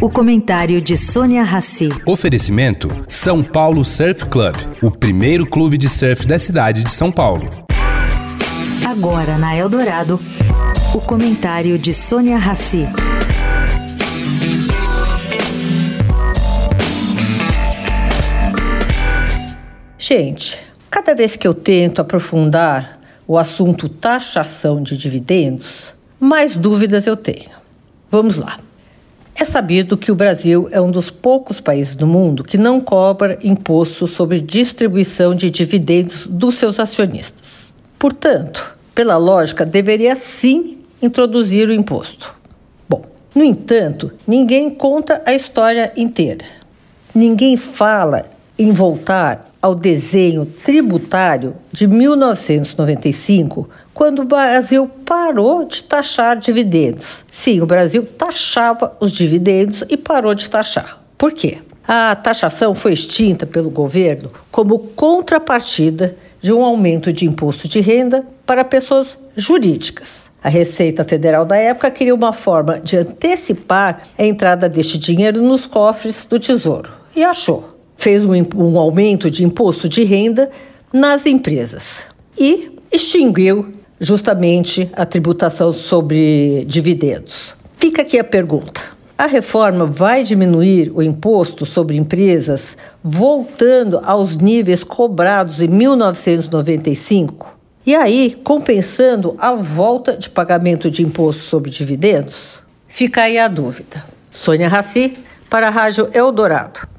O comentário de Sônia Rassi. Oferecimento: São Paulo Surf Club, o primeiro clube de surf da cidade de São Paulo. Agora na Eldorado, o comentário de Sônia Rassi. Gente, cada vez que eu tento aprofundar o assunto taxação de dividendos, mais dúvidas eu tenho. Vamos lá. É sabido que o Brasil é um dos poucos países do mundo que não cobra imposto sobre distribuição de dividendos dos seus acionistas. Portanto, pela lógica, deveria sim introduzir o imposto. Bom, no entanto, ninguém conta a história inteira. Ninguém fala em voltar ao desenho tributário de 1995, quando o Brasil parou de taxar dividendos. Sim, o Brasil taxava os dividendos e parou de taxar. Por quê? A taxação foi extinta pelo governo como contrapartida de um aumento de imposto de renda para pessoas jurídicas. A Receita Federal da época queria uma forma de antecipar a entrada deste dinheiro nos cofres do Tesouro e achou fez um, um aumento de imposto de renda nas empresas e extinguiu justamente a tributação sobre dividendos. Fica aqui a pergunta: a reforma vai diminuir o imposto sobre empresas voltando aos níveis cobrados em 1995? E aí, compensando a volta de pagamento de imposto sobre dividendos? Fica aí a dúvida. Sônia Raci, para a Rádio Eldorado.